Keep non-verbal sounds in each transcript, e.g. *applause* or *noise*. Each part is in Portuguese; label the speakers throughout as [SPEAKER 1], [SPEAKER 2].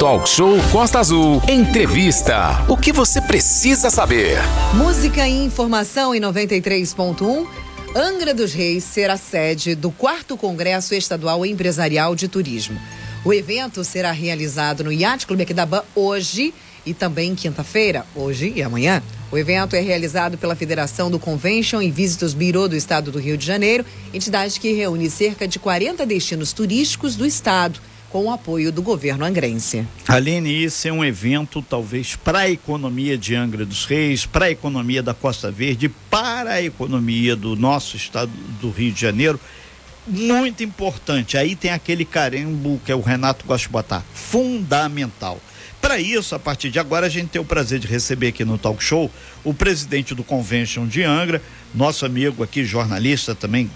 [SPEAKER 1] Talk Show Costa Azul. Entrevista. O que você precisa saber?
[SPEAKER 2] Música e informação em 93.1. Angra dos Reis será sede do 4 Congresso Estadual Empresarial de Turismo. O evento será realizado no Yacht Clube Aquidabã hoje e também quinta-feira, hoje e amanhã. O evento é realizado pela Federação do Convention e Visitos Bureau do Estado do Rio de Janeiro, entidade que reúne cerca de 40 destinos turísticos do estado, com o apoio do governo angrense.
[SPEAKER 3] Aline, esse é um evento talvez para a economia de Angra dos Reis, para a economia da Costa Verde, para a economia do nosso estado do Rio de Janeiro muito importante. Aí tem aquele carimbo que é o Renato gosta de botar, fundamental. Para isso, a partir de agora, a gente tem o prazer de receber aqui no Talk Show o presidente do Convention de Angra, nosso amigo aqui, jornalista também,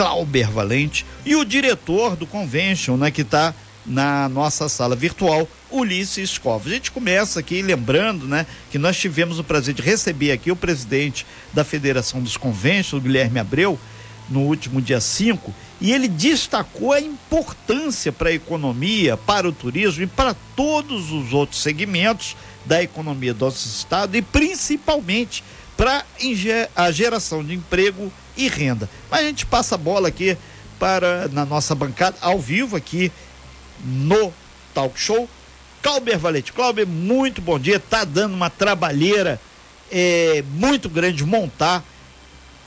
[SPEAKER 3] Clauber Valente, e o diretor do Convention, né, que está na nossa sala virtual, Ulisses Covas. A gente começa aqui lembrando, né, que nós tivemos o prazer de receber aqui o presidente da Federação dos Conventions, Guilherme Abreu, no último dia 5, e ele destacou a importância para a economia, para o turismo e para todos os outros segmentos da economia do nosso estado e principalmente para a geração de emprego e renda. Mas a gente passa a bola aqui para na nossa bancada ao vivo aqui no Talk Show. Clauber Valente. Clauber, muito bom dia. Tá dando uma trabalheira é, muito grande montar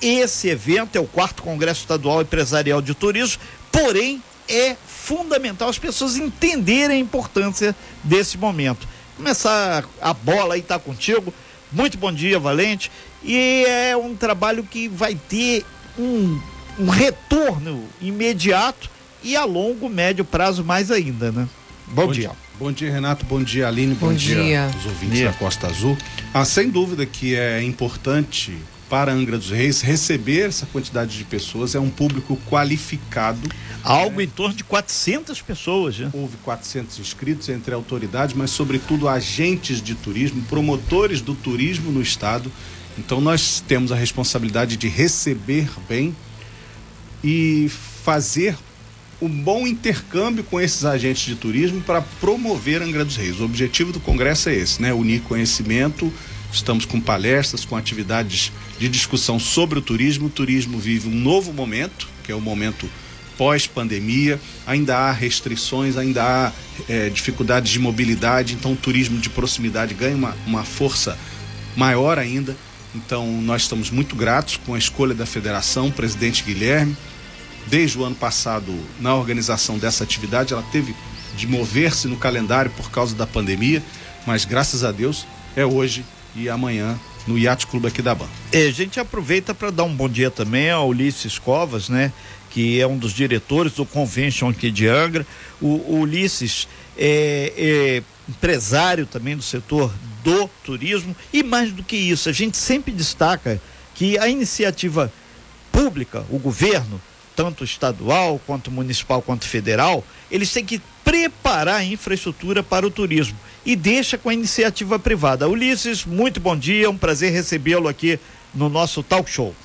[SPEAKER 3] esse evento é o quarto Congresso Estadual Empresarial de Turismo, porém é fundamental as pessoas entenderem a importância desse momento. Começar a bola aí tá contigo. Muito bom dia, Valente. E é um trabalho que vai ter um, um retorno imediato e a longo, médio prazo mais ainda, né?
[SPEAKER 4] Bom, bom dia. dia. Bom dia, Renato. Bom dia, Aline.
[SPEAKER 2] Bom, bom dia, dia
[SPEAKER 4] os ouvintes dia. da Costa Azul. Ah, sem dúvida que é importante para Angra dos Reis receber essa quantidade de pessoas, é um público qualificado.
[SPEAKER 3] Algo né? em torno de 400 pessoas, né?
[SPEAKER 4] Houve 400 inscritos entre autoridades, mas sobretudo agentes de turismo, promotores do turismo no estado. Então nós temos a responsabilidade de receber bem e fazer um bom intercâmbio com esses agentes de turismo para promover Angra dos Reis. O objetivo do congresso é esse, né? Unir conhecimento, Estamos com palestras, com atividades de discussão sobre o turismo. O turismo vive um novo momento, que é o momento pós-pandemia. Ainda há restrições, ainda há é, dificuldades de mobilidade, então o turismo de proximidade ganha uma, uma força maior ainda. Então, nós estamos muito gratos com a escolha da federação, o presidente Guilherme. Desde o ano passado, na organização dessa atividade, ela teve de mover-se no calendário por causa da pandemia, mas graças a Deus é hoje e amanhã no Yacht Clube aqui da Ban.
[SPEAKER 3] É, a gente aproveita para dar um bom dia também ao Ulisses Covas, né? Que é um dos diretores do Convention aqui de Angra. O, o Ulisses é, é empresário também do setor do turismo e mais do que isso, a gente sempre destaca que a iniciativa pública, o governo, tanto estadual quanto municipal quanto federal, eles têm que preparar a infraestrutura para o turismo e deixa com a iniciativa privada. Ulisses, muito bom dia, um prazer recebê-lo aqui no nosso talk show.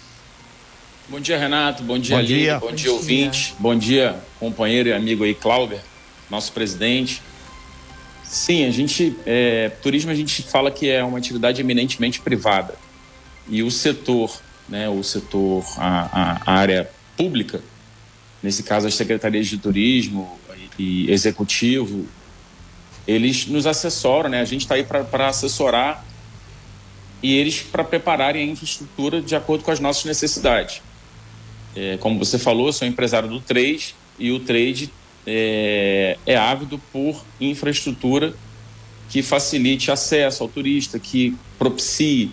[SPEAKER 5] Bom dia, Renato. Bom dia, bom. Dia. Bom, bom dia, ouvinte. Bom dia, companheiro e amigo aí, Cláudio, nosso presidente. Sim, a gente, é, turismo a gente fala que é uma atividade eminentemente privada. E o setor, né, o setor, a, a área pública, nesse caso as secretarias de turismo e executivo, eles nos assessoram, né? A gente está aí para assessorar e eles para prepararem a infraestrutura de acordo com as nossas necessidades. É, como você falou, sou empresário do trade e o trade é, é ávido por infraestrutura que facilite acesso ao turista, que propicie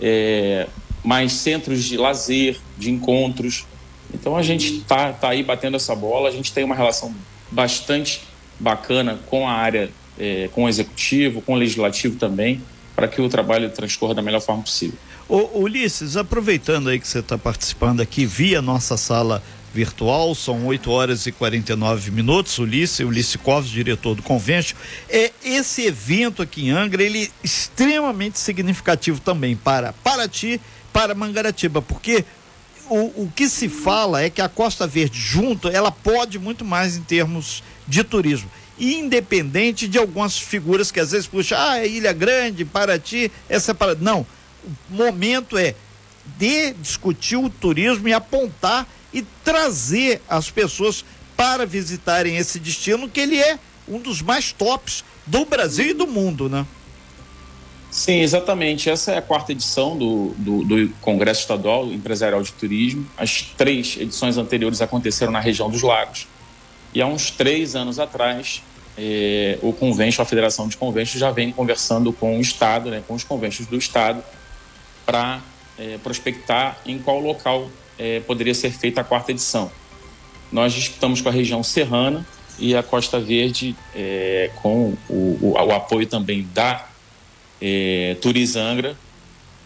[SPEAKER 5] é, mais centros de lazer, de encontros. Então a gente está tá aí batendo essa bola, a gente tem uma relação bastante bacana com a área é, com o executivo, com o legislativo também, para que o trabalho transcorra da melhor forma possível.
[SPEAKER 3] Ô, Ulisses, aproveitando aí que você está participando aqui via nossa sala virtual, são 8 horas e 49 minutos. Ulisses, Ulisses Covas, diretor do Convention. É, esse evento aqui em Angra, ele é extremamente significativo também para Paraty, para Mangaratiba, porque o, o que se fala é que a Costa Verde junto, ela pode muito mais em termos de turismo. Independente de algumas figuras que às vezes puxam, ah, é Ilha Grande, Paraty, essa para não. O momento é de discutir o turismo e apontar e trazer as pessoas para visitarem esse destino que ele é um dos mais tops do Brasil e do mundo, né?
[SPEAKER 5] Sim, exatamente. Essa é a quarta edição do, do, do, Congresso Estadual Empresarial de Turismo. As três edições anteriores aconteceram na região dos Lagos. E há uns três anos atrás, eh, o convênio, a Federação de Convênios, já vem conversando com o Estado, né, com os convênios do Estado, para eh, prospectar em qual local eh, poderia ser feita a quarta edição. Nós disputamos com a região serrana e a Costa Verde, com o, o, o apoio também da é, Turizangra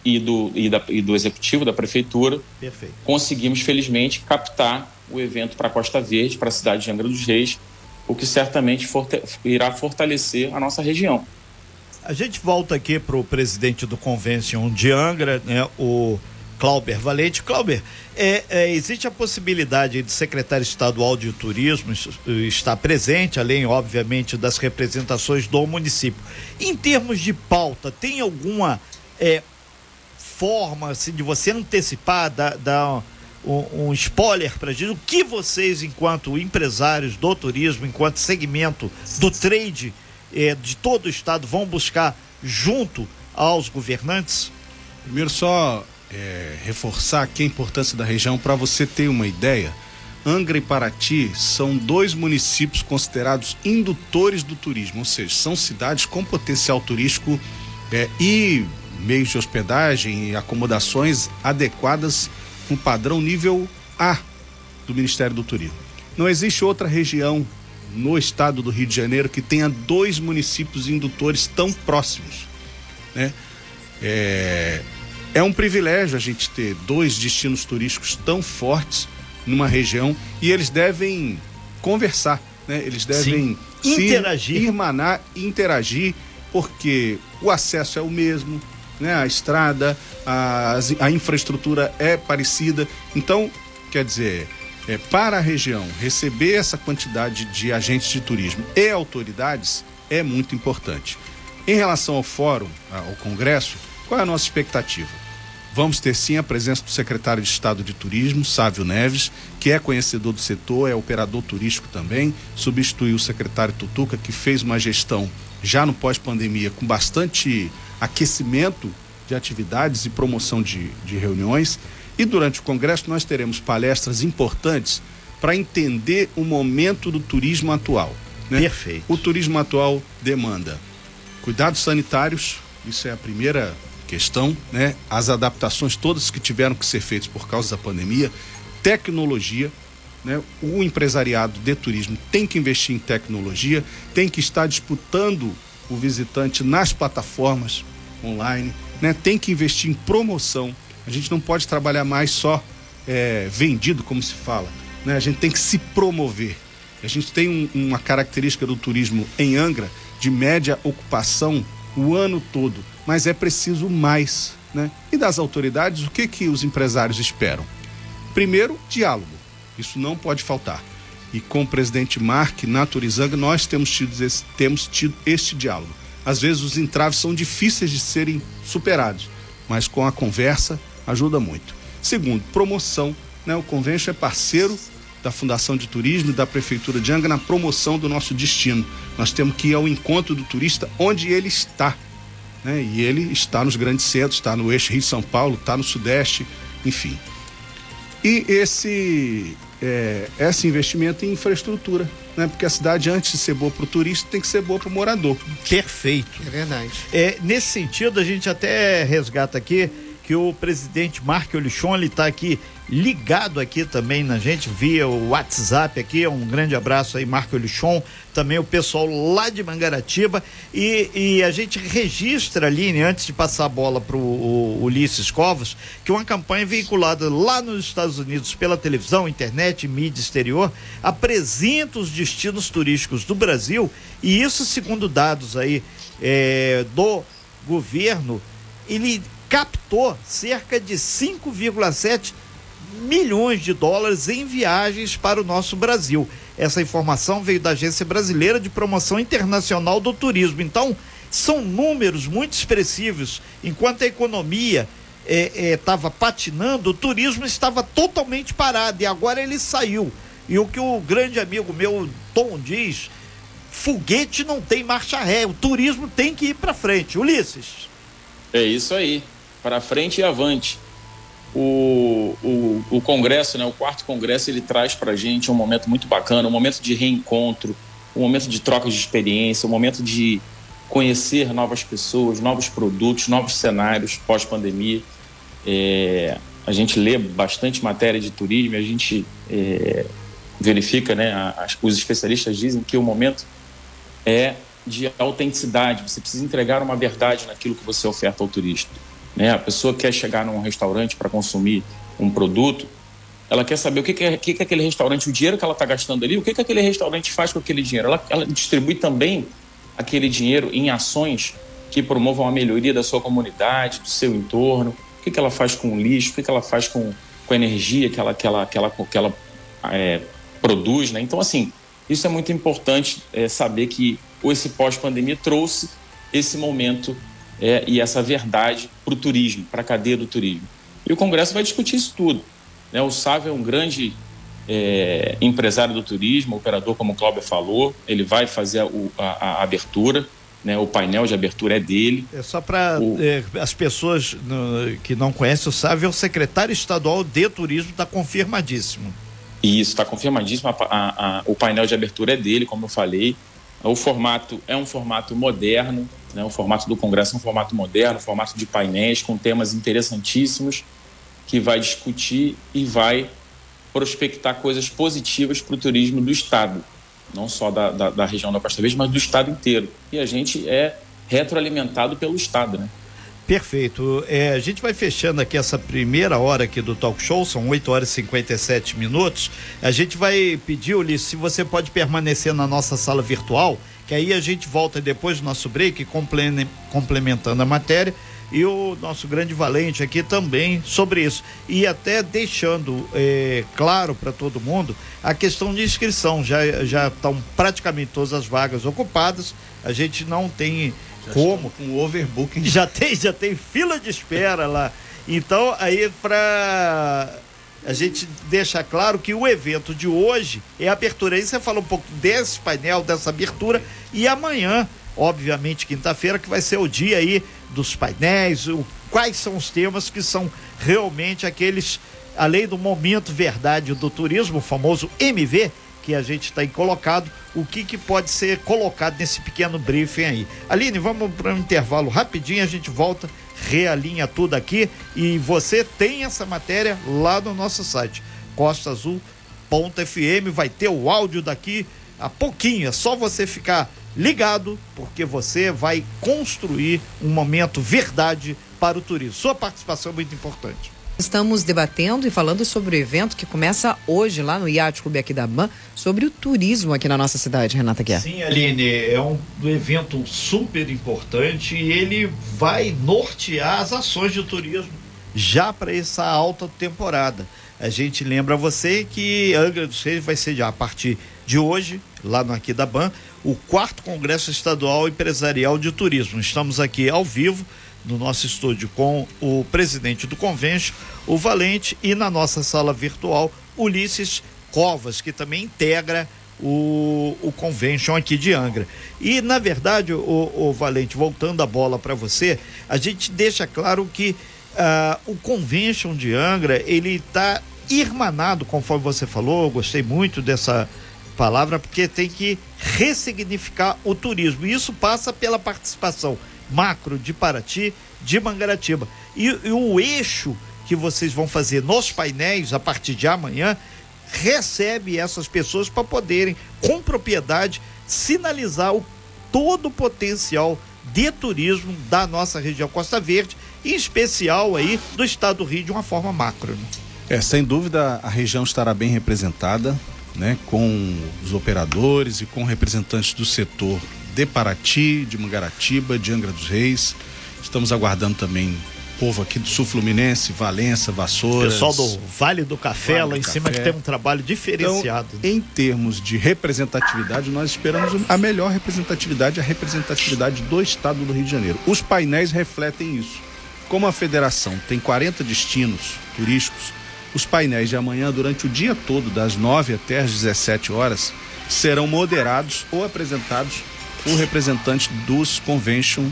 [SPEAKER 5] e do, e, da, e do executivo da prefeitura, Perfeito. conseguimos felizmente captar o evento para a Costa Verde, para a cidade de Angra dos Reis, o que certamente forte, irá fortalecer a nossa região.
[SPEAKER 3] A gente volta aqui para o presidente do Convention de Angra, né, o Clauber Valente. Clauber, é, é, existe a possibilidade de secretário estadual de turismo estar presente, além, obviamente, das representações do município. Em termos de pauta, tem alguma é, forma assim, de você antecipar, dar, um, um spoiler para gente? O que vocês, enquanto empresários do turismo, enquanto segmento do trade é, de todo o estado, vão buscar junto aos governantes?
[SPEAKER 4] Primeiro, só é, reforçar aqui a importância da região para você ter uma ideia. Angra e Paraty são dois municípios considerados indutores do turismo, ou seja, são cidades com potencial turístico é, e meios de hospedagem e acomodações adequadas com padrão nível A do Ministério do Turismo. Não existe outra região no estado do Rio de Janeiro que tenha dois municípios indutores tão próximos. Né? É, é um privilégio a gente ter dois destinos turísticos tão fortes numa região e eles devem conversar, né? Eles devem
[SPEAKER 3] interagir,
[SPEAKER 4] irmanar, interagir, porque o acesso é o mesmo, né? A estrada, a, a infraestrutura é parecida. Então, quer dizer, é, para a região receber essa quantidade de agentes de turismo e autoridades é muito importante. Em relação ao fórum, ao congresso, qual é a nossa expectativa? Vamos ter sim a presença do secretário de Estado de Turismo, Sávio Neves, que é conhecedor do setor, é operador turístico também, substituiu o secretário Tutuca, que fez uma gestão já no pós-pandemia com bastante aquecimento de atividades e promoção de, de reuniões. E durante o Congresso nós teremos palestras importantes para entender o momento do turismo atual. Né?
[SPEAKER 3] Perfeito.
[SPEAKER 4] O turismo atual demanda cuidados sanitários, isso é a primeira questão, né? As adaptações todas que tiveram que ser feitas por causa da pandemia, tecnologia, né? O empresariado de turismo tem que investir em tecnologia, tem que estar disputando o visitante nas plataformas online, né? Tem que investir em promoção. A gente não pode trabalhar mais só é, vendido, como se fala, né? A gente tem que se promover. A gente tem um, uma característica do turismo em Angra de média ocupação o ano todo mas é preciso mais. Né? E das autoridades, o que, que os empresários esperam? Primeiro, diálogo. Isso não pode faltar. E com o presidente Mark Naturizanga, nós temos tido, esse, temos tido este diálogo. Às vezes os entraves são difíceis de serem superados, mas com a conversa ajuda muito. Segundo, promoção. Né? O Convention é parceiro da Fundação de Turismo e da Prefeitura de Angra na promoção do nosso destino. Nós temos que ir ao encontro do turista onde ele está né? E ele está nos grandes centros, está no eixo Rio-São Paulo, está no Sudeste, enfim. E esse, é, esse investimento em infraestrutura, né? Porque a cidade, antes de ser boa para o turista, tem que ser boa para o morador.
[SPEAKER 3] Perfeito.
[SPEAKER 2] É verdade.
[SPEAKER 3] É, nesse sentido, a gente até resgata aqui que o presidente Mark Olichon, ele está aqui ligado aqui também na gente via o WhatsApp aqui, um grande abraço aí Marco Olichon, também o pessoal lá de Mangaratiba. E, e a gente registra ali, antes de passar a bola para o Ulisses Covos, que uma campanha veiculada lá nos Estados Unidos pela televisão, internet mídia exterior apresenta os destinos turísticos do Brasil. E isso segundo dados aí é, do governo, ele captou cerca de 5,7 milhões de dólares em viagens para o nosso Brasil. Essa informação veio da Agência Brasileira de Promoção Internacional do Turismo. Então, são números muito expressivos. Enquanto a economia estava é, é, patinando, o turismo estava totalmente parado e agora ele saiu. E o que o grande amigo meu Tom diz, foguete não tem marcha ré, o turismo tem que ir para frente. Ulisses.
[SPEAKER 5] É isso aí, para frente e avante. O, o, o Congresso, né, o quarto Congresso, ele traz para a gente um momento muito bacana, um momento de reencontro, um momento de troca de experiência, um momento de conhecer novas pessoas, novos produtos, novos cenários pós-pandemia. É, a gente lê bastante matéria de turismo, a gente é, verifica, né, os especialistas dizem que o momento é de autenticidade, você precisa entregar uma verdade naquilo que você oferta ao turista. Né? A pessoa quer chegar num restaurante para consumir um produto, ela quer saber o que, que, é, que, que é aquele restaurante, o dinheiro que ela está gastando ali, o que, que aquele restaurante faz com aquele dinheiro. Ela, ela distribui também aquele dinheiro em ações que promovam a melhoria da sua comunidade, do seu entorno, o que, que ela faz com o lixo, o que, que ela faz com, com a energia que ela, que ela, que ela, que ela é, produz. Né? Então, assim, isso é muito importante é, saber que esse pós-pandemia trouxe esse momento é, e essa verdade para o turismo, para a cadeia do turismo. E o Congresso vai discutir isso tudo. Né? O Sávio é um grande é, empresário do turismo, operador, como o Cláudio falou, ele vai fazer a, a, a abertura, né, o painel de abertura é dele.
[SPEAKER 3] É só para o... é, as pessoas no, que não conhecem o Sávio, é o secretário estadual de turismo, está confirmadíssimo.
[SPEAKER 5] Isso, está confirmadíssimo. A, o painel de abertura é dele, como eu falei. O formato é um formato moderno, né, o formato do Congresso é um formato moderno, formato de painéis com temas interessantíssimos que vai discutir e vai prospectar coisas positivas para o turismo do Estado, não só da, da, da, região da Costa Verde, mas do Estado inteiro. E a gente é retroalimentado pelo Estado, né?
[SPEAKER 3] Perfeito. É, a gente vai fechando aqui essa primeira hora aqui do talk show, são 8 horas e 57 minutos. A gente vai pedir, Ulisses, se você pode permanecer na nossa sala virtual, que aí a gente volta depois do nosso break, complementando a matéria e o nosso grande valente aqui também sobre isso. E até deixando é, claro para todo mundo a questão de inscrição. Já, já estão praticamente todas as vagas ocupadas. A gente não tem já como.
[SPEAKER 4] Com overbooking.
[SPEAKER 3] Já tem, já tem fila de espera lá. Então, aí para a gente deixa claro que o evento de hoje é a abertura. Aí você fala um pouco desse painel, dessa abertura, e amanhã, obviamente, quinta-feira, que vai ser o dia aí dos painéis, o, quais são os temas que são realmente aqueles, além do momento verdade do turismo, o famoso MV, que a gente está aí colocado, o que, que pode ser colocado nesse pequeno briefing aí. Aline, vamos para um intervalo rapidinho, a gente volta, realinha tudo aqui e você tem essa matéria lá no nosso site, costaazul.fm, vai ter o áudio daqui a pouquinho, é só você ficar ligado, porque você vai construir um momento verdade para o turismo. Sua participação é muito importante.
[SPEAKER 2] Estamos debatendo e falando sobre o evento que começa hoje lá no Yacht Clube Aquidamã, sobre o turismo aqui na nossa cidade, Renata Guerra.
[SPEAKER 3] Sim, Aline, é um evento super importante e ele vai nortear as ações de turismo já para essa alta temporada. A gente lembra você que Angra dos Reis vai ser já a partir de hoje, lá no Aquidamã, o quarto Congresso Estadual Empresarial de Turismo. Estamos aqui ao vivo no nosso estúdio com o presidente do convênio, o Valente, e na nossa sala virtual, Ulisses Covas, que também integra o, o convention aqui de Angra. E, na verdade, o, o Valente, voltando a bola para você, a gente deixa claro que uh, o convention de Angra, ele está irmanado, conforme você falou, eu gostei muito dessa palavra, porque tem que ressignificar o turismo. E isso passa pela participação macro de Paraty, de Mangaratiba. E, e o eixo que vocês vão fazer nos painéis a partir de amanhã recebe essas pessoas para poderem, com propriedade, sinalizar o todo o potencial de turismo da nossa região Costa Verde, em especial aí do estado do Rio de uma forma macro. Né?
[SPEAKER 4] É, sem dúvida a região estará bem representada né, com os operadores e com representantes do setor de Paraty, de Mangaratiba, de Angra dos Reis. Estamos aguardando também povo aqui do Sul Fluminense, Valença, Vassoura.
[SPEAKER 3] Pessoal do Vale do Café, vale lá em Café. cima, que tem um trabalho diferenciado.
[SPEAKER 4] Então, em termos de representatividade, nós esperamos a melhor representatividade, a representatividade do Estado do Rio de Janeiro. Os painéis refletem isso. Como a federação tem 40 destinos turísticos, os painéis de amanhã, durante o dia todo, das 9 até as 17 horas, serão moderados ou apresentados por representantes dos convention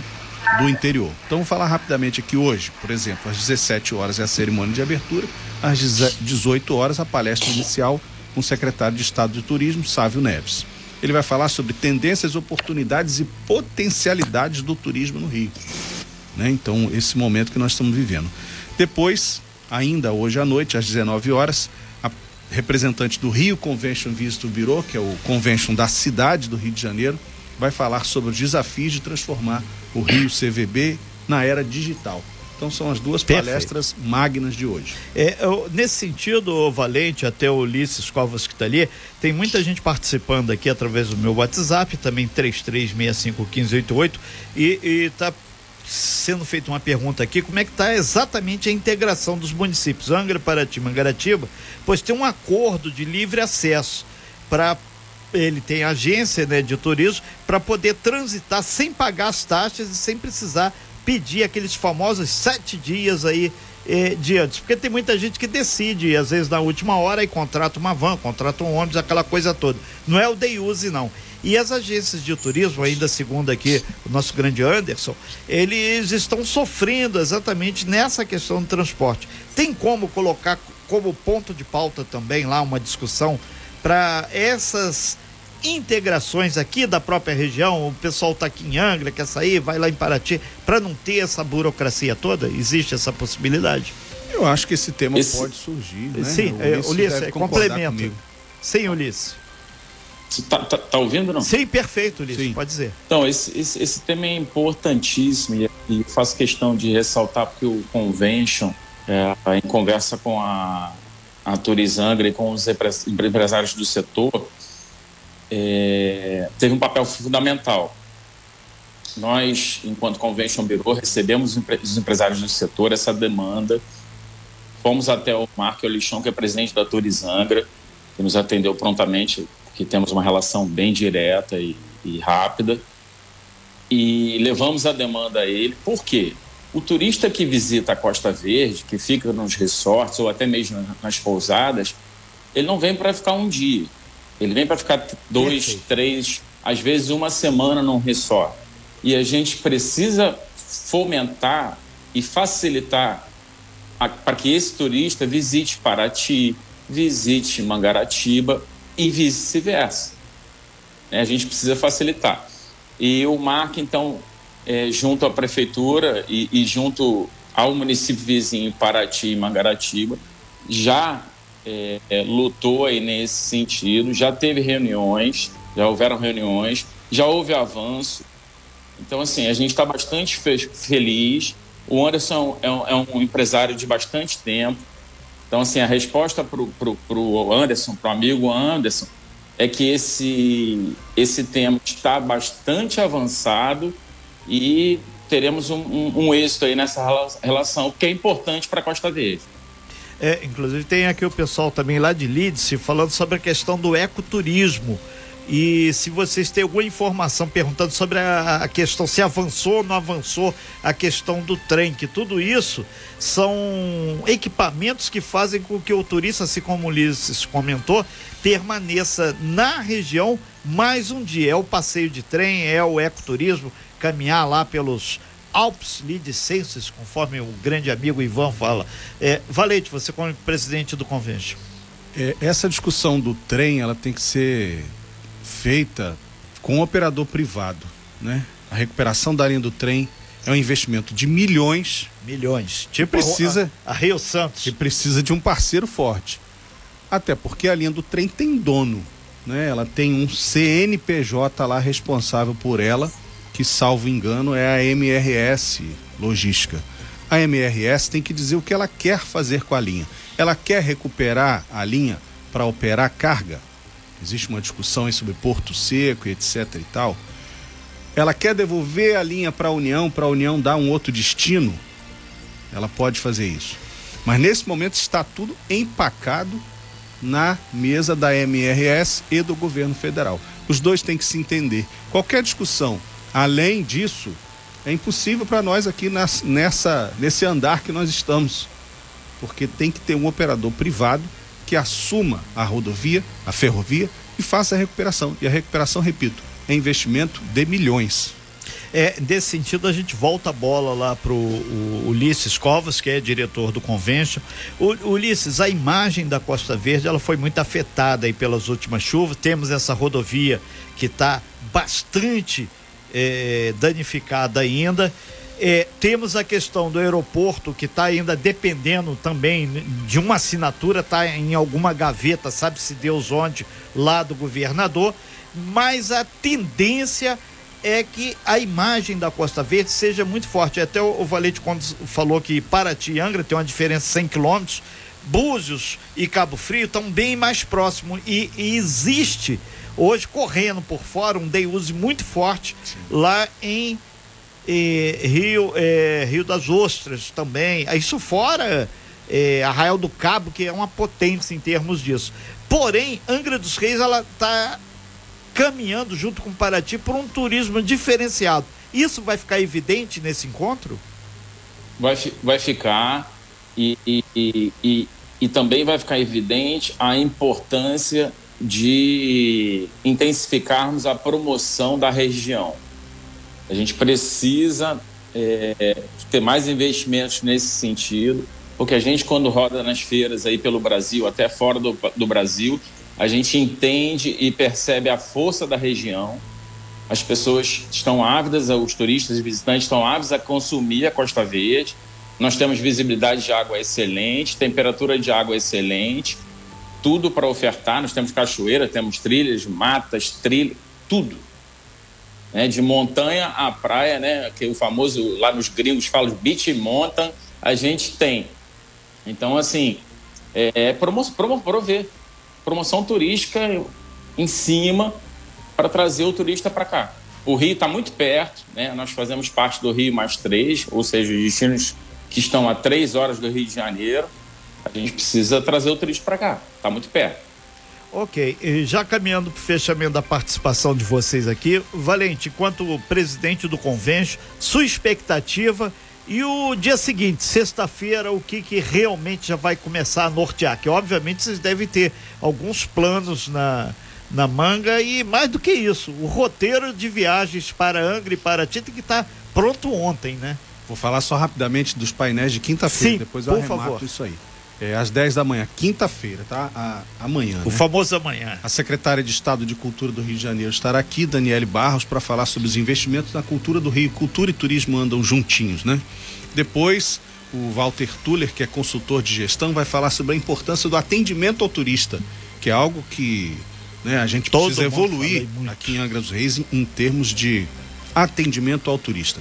[SPEAKER 4] do interior. Então, vou falar rapidamente aqui hoje, por exemplo, às 17 horas é a cerimônia de abertura, às 18 horas a palestra inicial com o secretário de Estado de Turismo, Sávio Neves. Ele vai falar sobre tendências, oportunidades e potencialidades do turismo no Rio. Né? Então, esse momento que nós estamos vivendo. Depois, ainda hoje à noite, às 19 horas, a representante do Rio Convention Visitor Bureau, que é o convention da cidade do Rio de Janeiro, vai falar sobre os desafios de transformar o Rio CVB na era digital. Então são as duas Perfeito. palestras magnas de hoje.
[SPEAKER 3] É, eu, nesse sentido, Valente, até o Ulisses Covas que está ali, tem muita gente participando aqui através do meu WhatsApp, também 33651588, e está sendo feita uma pergunta aqui, como é que está exatamente a integração dos municípios Angra, Paraty, Mangaratiba, pois tem um acordo de livre acesso para ele tem agência né, de turismo para poder transitar sem pagar as taxas e sem precisar pedir aqueles famosos sete dias aí eh, de antes. Porque tem muita gente que decide, às vezes na última hora, e contrata uma van, contrata um ônibus, aquela coisa toda. Não é o day use, não. E as agências de turismo, ainda segundo aqui o nosso grande Anderson, eles estão sofrendo exatamente nessa questão do transporte. Tem como colocar como ponto de pauta também lá uma discussão para essas integrações aqui da própria região, o pessoal está aqui em Angra, quer sair, vai lá em Paraty, para não ter essa burocracia toda? Existe essa possibilidade?
[SPEAKER 4] Eu acho que esse tema esse... pode surgir, né?
[SPEAKER 3] Sim, o Ulisses, é, complemento. Sim, Ulisses.
[SPEAKER 5] Você tá, tá, tá, ouvindo não?
[SPEAKER 3] Sim, perfeito, Ulisses, Sim. pode dizer.
[SPEAKER 5] Então, esse, esse, esse, tema é importantíssimo e, e faço questão de ressaltar porque o Convention, é, em conversa com a, a Turizangra e com os empresários do setor, é, teve um papel fundamental. Nós, enquanto Convention Bureau, recebemos os empresários do setor essa demanda. Fomos até o Marco Olichon, que é presidente da Turizangra, que nos atendeu prontamente que temos uma relação bem direta e, e rápida. E levamos a demanda a ele. Por quê? O turista que visita a Costa Verde, que fica nos resorts ou até mesmo nas pousadas, ele não vem para ficar um dia. Ele vem para ficar dois, Perfeito. três, às vezes uma semana num resort. E a gente precisa fomentar e facilitar para que esse turista visite Paraty, visite Mangaratiba e vice-versa. Né? A gente precisa facilitar. E o MARC, então, é, junto à prefeitura e, e, junto ao município vizinho Paraty e Mangaratiba, já é, é, lutou aí nesse sentido, já teve reuniões, já houveram reuniões, já houve avanço. Então, assim, a gente está bastante fe feliz. O Anderson é um, é um empresário de bastante tempo, então, assim, a resposta para o Anderson, para o amigo Anderson, é que esse, esse tema está bastante avançado e teremos um, um, um êxito aí nessa relação, que é importante para a Costa Verde.
[SPEAKER 3] É, inclusive tem aqui o pessoal também lá de Leeds falando sobre a questão do ecoturismo. E se vocês têm alguma informação perguntando sobre a, a, questão, se avançou ou não avançou a questão do trem, que tudo isso são equipamentos que fazem com que o turista, assim como o Ulisses comentou, permaneça na região mais um dia. É o passeio de trem, é o ecoturismo, caminhar lá pelos Alpes Lidicenses, conforme o grande amigo Ivan fala. É, Valente, você como presidente do convênio.
[SPEAKER 4] É, essa discussão do trem, ela tem que ser feita com o operador privado, né? A recuperação da linha do trem é um investimento de milhões.
[SPEAKER 3] Milhões.
[SPEAKER 4] Tipo precisa
[SPEAKER 3] a, a Rio Santos.
[SPEAKER 4] Que precisa de um parceiro forte. Até porque a linha do trem tem dono, né? Ela tem um CNPJ lá responsável por ela, que salvo engano é a MRS Logística. A MRS tem que dizer o que ela quer fazer com a linha. Ela quer recuperar a linha para operar carga? existe uma discussão sobre Porto Seco e etc e tal. Ela quer devolver a linha para a União, para a União dar um outro destino. ela pode fazer isso. Mas nesse momento está tudo empacado na mesa da MRS e do governo federal. Os dois têm que se entender. Qualquer discussão além disso é impossível para nós aqui nessa, nesse andar que nós estamos. Porque tem que ter um operador privado que assuma a rodovia, a ferrovia e faça a recuperação. E a recuperação, repito, é investimento de milhões.
[SPEAKER 3] É, nesse sentido, a gente volta a bola lá para o Ulisses Covas, que é diretor do Convention. O, Ulisses, a imagem da Costa Verde ela foi muito afetada aí pelas últimas chuvas. Temos essa rodovia que está bastante é, danificada ainda. É, temos a questão do aeroporto que está ainda dependendo também de uma assinatura, está em alguma gaveta, sabe-se Deus onde, lá do governador, mas a tendência é que a imagem da Costa Verde seja muito forte. Até o, o Valente quando falou que Paraty e Angra tem uma diferença de 100 quilômetros, Búzios e Cabo Frio estão bem mais próximos e, e, existe hoje correndo por fora um day use muito forte Sim. lá em eh, Rio, eh, Rio das Ostras também. Isso fora eh, Arraial do Cabo, que é uma potência em termos disso. Porém, Angra dos Reis ela está caminhando junto com Paraty por um turismo diferenciado. Isso vai ficar evidente nesse encontro?
[SPEAKER 5] Vai, vai ficar e, e, e, e, e também vai ficar evidente a importância de intensificarmos a promoção da região. A gente precisa é, ter mais investimentos nesse sentido, porque a gente, quando roda nas feiras aí pelo Brasil, até fora do, do Brasil, a gente entende e percebe a força da região. As pessoas estão ávidas, os turistas e visitantes estão ávidos a consumir a Costa Verde. Nós temos visibilidade de água excelente, temperatura de água excelente, tudo para ofertar. Nós temos cachoeira, temos trilhas, matas, trilha, tudo. Né? De montanha à praia, né? que o famoso, lá nos gringos falam beach mountain, a gente tem. Então, assim, é, é promo, promo, prover promoção turística em cima para trazer o turista para cá. O Rio está muito perto, né? nós fazemos parte do Rio mais três, ou seja, os destinos que estão a três horas do Rio de Janeiro. A gente precisa trazer o turista para cá, está muito perto.
[SPEAKER 3] Ok, e já caminhando para o fechamento da participação de vocês aqui, Valente, enquanto presidente do convênio, sua expectativa e o dia seguinte, sexta-feira, o que, que realmente já vai começar a nortear? Que obviamente vocês devem ter alguns planos na, na manga e mais do que isso, o roteiro de viagens para Angra e para Ti tem que estar tá pronto ontem, né?
[SPEAKER 4] Vou falar só rapidamente dos painéis de quinta-feira, depois eu arremato favor. isso aí. É, às 10 da manhã, quinta-feira, tá? A, amanhã.
[SPEAKER 3] O né? famoso amanhã.
[SPEAKER 4] A secretária de Estado de Cultura do Rio de Janeiro estará aqui, Daniele Barros, para falar sobre os investimentos na cultura do Rio. Cultura e turismo andam juntinhos, né? Depois, o Walter Tuller, que é consultor de gestão, vai falar sobre a importância do atendimento ao turista, que é algo que né, a gente Todo precisa evoluir aqui em Angra dos Reis em, em termos de atendimento ao turista.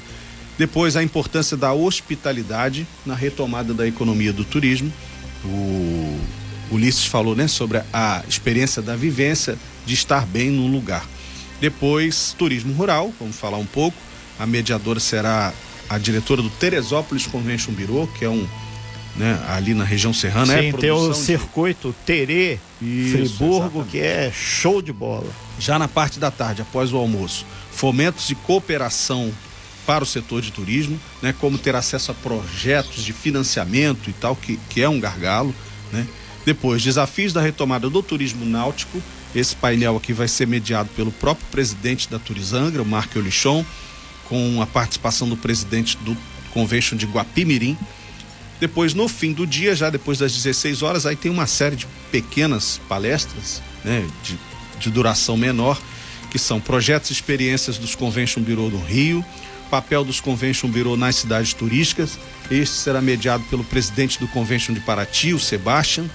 [SPEAKER 4] Depois, a importância da hospitalidade na retomada da economia do turismo o Ulisses falou né, sobre a experiência da vivência de estar bem num lugar. Depois, turismo rural, vamos falar um pouco. A mediadora será a diretora do Teresópolis Convention Bureau, que é um né, ali na região serrana.
[SPEAKER 3] Sim, é tem o circuito Terê, Isso, Friburgo, exatamente. que é show de bola.
[SPEAKER 4] Já na parte da tarde, após o almoço, fomentos de cooperação para o setor de turismo, né, como ter acesso a projetos de financiamento e tal, que, que é um gargalo. Né? Depois, desafios da retomada do turismo náutico. Esse painel aqui vai ser mediado pelo próprio presidente da Turizangra, o Marco Olichon, com a participação do presidente do Convention de Guapimirim. Depois, no fim do dia, já depois das 16 horas, aí tem uma série de pequenas palestras, né, de, de duração menor, que são projetos e experiências dos Convention Bureau do Rio, papel dos Convention Bureau nas cidades turísticas. Este será mediado pelo presidente do Convention de Paraty, o Sebastian.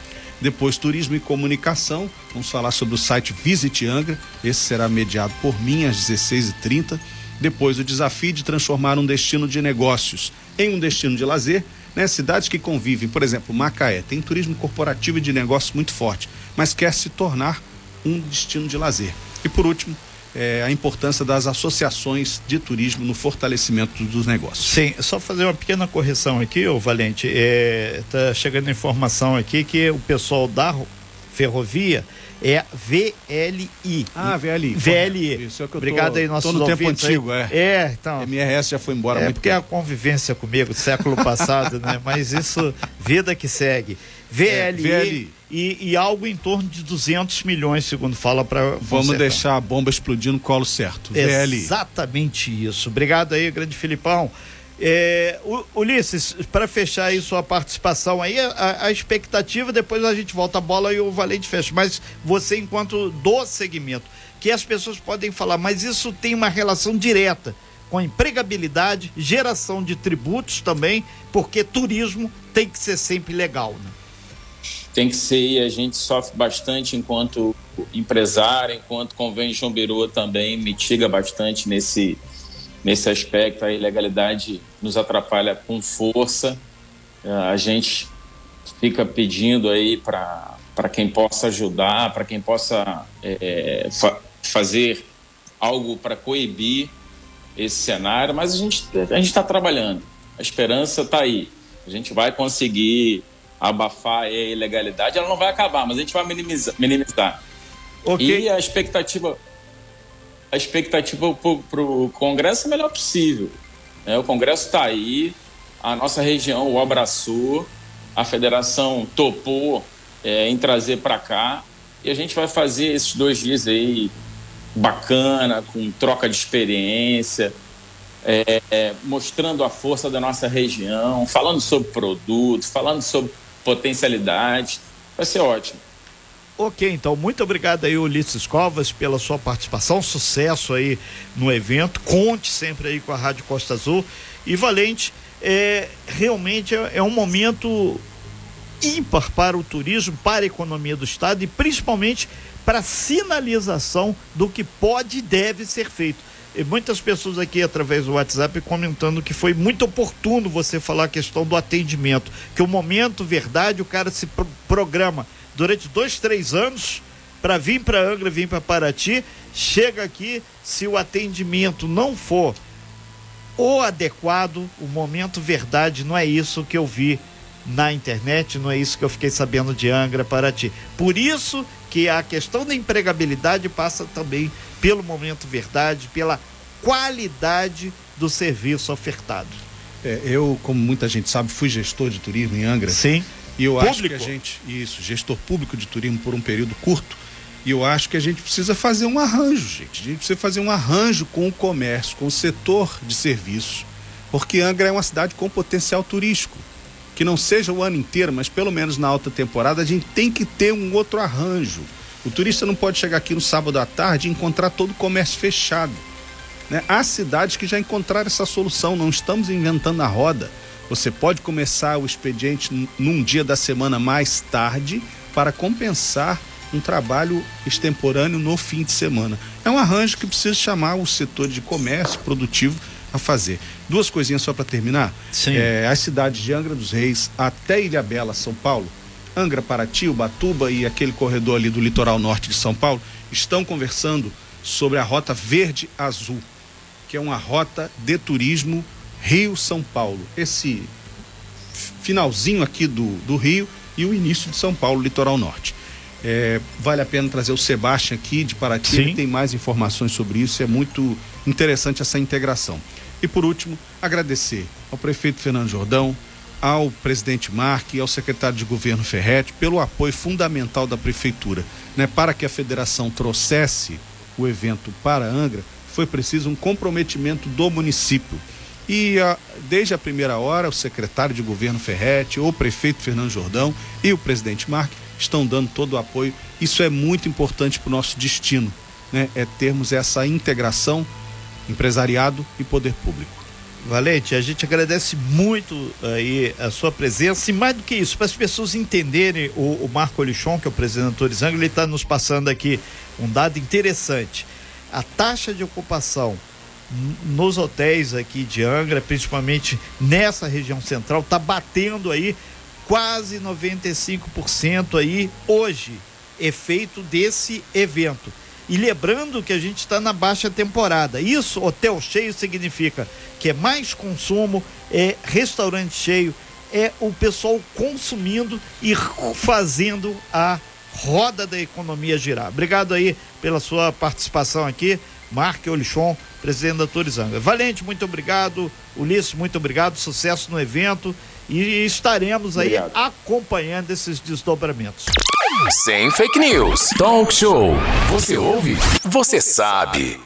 [SPEAKER 4] Depois, turismo e comunicação. Vamos falar sobre o site Visit Angra. Esse será mediado por mim às 16h30. Depois, o desafio de transformar um destino de negócios em um destino de lazer. Né? Cidades que convivem, por exemplo, Macaé, tem turismo corporativo e de negócios muito forte, mas quer se tornar um destino de lazer. E por último, é, a importância das associações de turismo no fortalecimento dos negócios.
[SPEAKER 3] Sim, só fazer uma pequena correção aqui, ô Valente. Está é, chegando informação aqui que o pessoal da ferrovia é VLI.
[SPEAKER 4] Ah, VLI.
[SPEAKER 3] VLI. Isso é que eu Obrigado tô, aí, nosso
[SPEAKER 4] no tempo antigo,
[SPEAKER 3] aí. é. É, então.
[SPEAKER 4] MRS já foi embora
[SPEAKER 3] é muito porque tempo. a convivência comigo século passado, né? *laughs* Mas isso, vida que segue. VLI. É, VLI. E, e, algo em torno de 200 milhões, segundo fala para
[SPEAKER 4] Vamos deixar a bomba explodir no colo certo. VLI.
[SPEAKER 3] Exatamente isso. Obrigado aí, grande Filipão. É, Ulisses, para fechar aí sua participação aí, a, a, expectativa, depois a gente volta a bola e o Valente fecha, mas você enquanto do segmento, que as pessoas podem falar, mas isso tem uma relação direta com empregabilidade, geração de tributos também, porque turismo tem que ser sempre legal, né?
[SPEAKER 5] Tem que ser, a gente sofre bastante enquanto empresário, enquanto convênio Biru também mitiga bastante nesse nesse aspecto a ilegalidade nos atrapalha com força. É, a gente fica pedindo aí para quem possa ajudar, para quem possa é, fa fazer algo para coibir esse cenário, mas a gente a está trabalhando. A esperança está aí. A gente vai conseguir abafar a ilegalidade. Ela não vai acabar, mas a gente vai minimizar. minimizar. Okay. E a expectativa a expectativa para o Congresso é a melhor possível. Né? O Congresso está aí, a nossa região o abraçou, a federação topou é, em trazer para cá e a gente vai fazer esses dois dias aí bacana, com troca de experiência, é, é, mostrando a força da nossa região, falando sobre produtos, falando sobre potencialidades. Vai ser ótimo.
[SPEAKER 3] Ok, então muito obrigado aí, Ulisses Covas, pela sua participação, sucesso aí no evento, conte sempre aí com a Rádio Costa Azul e Valente, é, realmente é, é um momento ímpar para o turismo, para a economia do estado e principalmente para a sinalização do que pode e deve ser feito. E muitas pessoas aqui através do WhatsApp comentando que foi muito oportuno você falar a questão do atendimento, que o momento verdade o cara se pro programa durante dois, três anos para vir para Angra, vir para Paraty, chega aqui, se o atendimento não for o adequado, o momento verdade, não é isso que eu vi na internet, não é isso que eu fiquei sabendo de Angra, Paraty. Por isso que a questão da empregabilidade passa também pelo momento verdade, pela qualidade do serviço ofertado.
[SPEAKER 4] É, eu, como muita gente sabe, fui gestor de turismo em Angra.
[SPEAKER 3] Sim.
[SPEAKER 4] E eu público. acho que a gente, isso, gestor público de turismo por um período curto, e eu acho que a gente precisa fazer um arranjo, gente. A gente precisa fazer um arranjo com o comércio, com o setor de serviços, porque Angra é uma cidade com potencial turístico. Que não seja o ano inteiro, mas pelo menos na alta temporada, a gente tem que ter um outro arranjo. O turista não pode chegar aqui no sábado à tarde e encontrar todo o comércio fechado. Né? Há cidades que já encontraram essa solução, não estamos inventando a roda. Você pode começar o expediente num dia da semana mais tarde para compensar um trabalho extemporâneo no fim de semana. É um arranjo que precisa chamar o setor de comércio produtivo a fazer. Duas coisinhas só para terminar.
[SPEAKER 3] Sim.
[SPEAKER 4] É, as cidades de Angra dos Reis até Ilhabela, São Paulo, Angra, Paraty, Ubatuba e aquele corredor ali do litoral norte de São Paulo estão conversando sobre a rota verde azul, que é uma rota de turismo Rio-São Paulo. Esse finalzinho aqui do, do Rio e o início de São Paulo, litoral norte. É, vale a pena trazer o Sebastião aqui de Paraty, Sim. ele tem mais informações sobre isso, é muito interessante essa integração. E por último, agradecer ao prefeito Fernando Jordão, ao presidente Marque e ao secretário de governo Ferretti pelo apoio fundamental da prefeitura. Né? Para que a federação trouxesse o evento para Angra, foi preciso um comprometimento do município. E a, desde a primeira hora, o secretário de governo Ferretti, o prefeito Fernando Jordão e o presidente Marque estão dando todo o apoio. Isso é muito importante para o nosso destino, né? É termos essa integração empresariado e poder público.
[SPEAKER 3] Valente, a gente agradece muito aí a sua presença e mais do que isso, para as pessoas entenderem, o, o Marco Olichon, que é o presidente Torizango, ele está nos passando aqui um dado interessante. A taxa de ocupação nos hotéis aqui de Angra, principalmente nessa região central, está batendo aí quase 95% aí hoje, efeito desse evento. E lembrando que a gente está na baixa temporada. Isso, hotel cheio, significa que é mais consumo, é restaurante cheio, é o pessoal consumindo e fazendo a roda da economia girar. Obrigado aí pela sua participação aqui, Mark Olichon, presidente da Turizanga. Valente, muito obrigado. Ulisses, muito obrigado. Sucesso no evento e estaremos aí obrigado. acompanhando esses desdobramentos.
[SPEAKER 1] Sem fake news. Talk show. Você ouve? Você sabe.